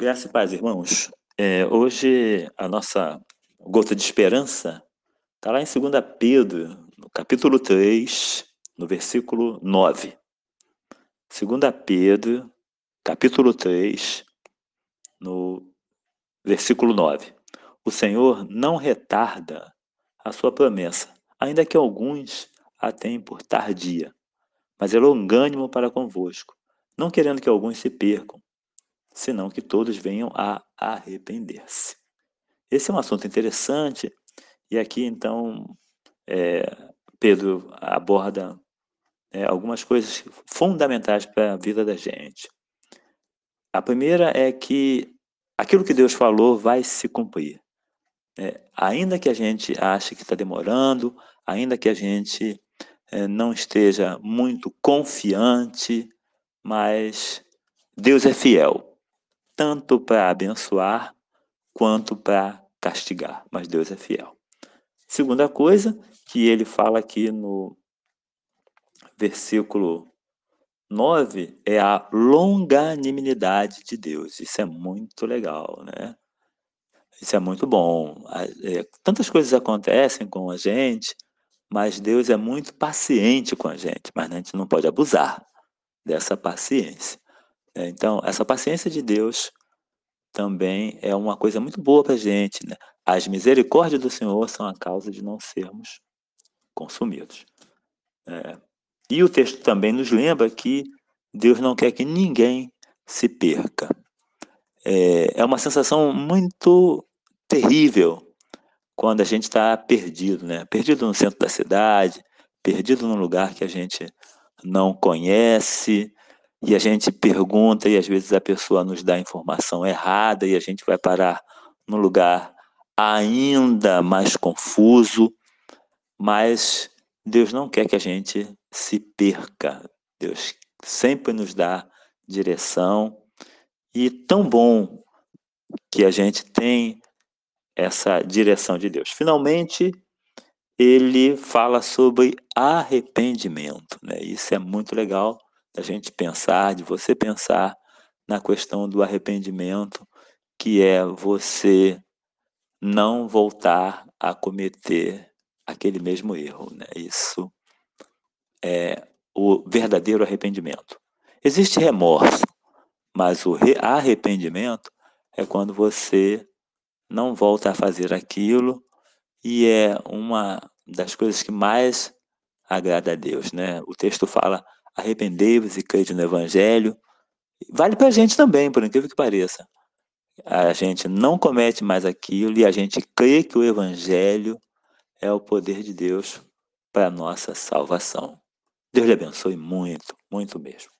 Graças e paz, irmãos. É, hoje a nossa gota de esperança está lá em 2 Pedro, no capítulo 3, no versículo 9. 2 Pedro, capítulo 3, no versículo 9. O Senhor não retarda a sua promessa, ainda que alguns a tenham por tardia, mas é longânimo para convosco, não querendo que alguns se percam, senão que todos venham a arrepender-se. Esse é um assunto interessante, e aqui então é, Pedro aborda é, algumas coisas fundamentais para a vida da gente. A primeira é que aquilo que Deus falou vai se cumprir. É, ainda que a gente ache que está demorando, ainda que a gente é, não esteja muito confiante, mas Deus é fiel tanto para abençoar quanto para castigar, mas Deus é fiel. Segunda coisa que ele fala aqui no versículo 9 é a longanimidade de Deus. Isso é muito legal, né? Isso é muito bom. É, tantas coisas acontecem com a gente, mas Deus é muito paciente com a gente, mas a gente não pode abusar dessa paciência. É, então, essa paciência de Deus também é uma coisa muito boa para a gente. Né? As misericórdias do Senhor são a causa de não sermos consumidos. É. E o texto também nos lembra que Deus não quer que ninguém se perca. É, é uma sensação muito terrível quando a gente está perdido, né? Perdido no centro da cidade, perdido num lugar que a gente não conhece, e a gente pergunta e às vezes a pessoa nos dá informação errada e a gente vai parar num lugar ainda mais confuso, mas Deus não quer que a gente se perca. Deus sempre nos dá direção e tão bom que a gente tem essa direção de Deus. Finalmente, ele fala sobre arrependimento, né? Isso é muito legal da gente pensar, de você pensar na questão do arrependimento, que é você não voltar a cometer aquele mesmo erro. Né? Isso é o verdadeiro arrependimento. Existe remorso, mas o arrependimento é quando você não volta a fazer aquilo e é uma das coisas que mais agrada a Deus, né? O texto fala arrependei-vos e crede no Evangelho. Vale para a gente também, por incrível que pareça. A gente não comete mais aquilo e a gente crê que o Evangelho é o poder de Deus para a nossa salvação. Deus lhe abençoe muito, muito mesmo.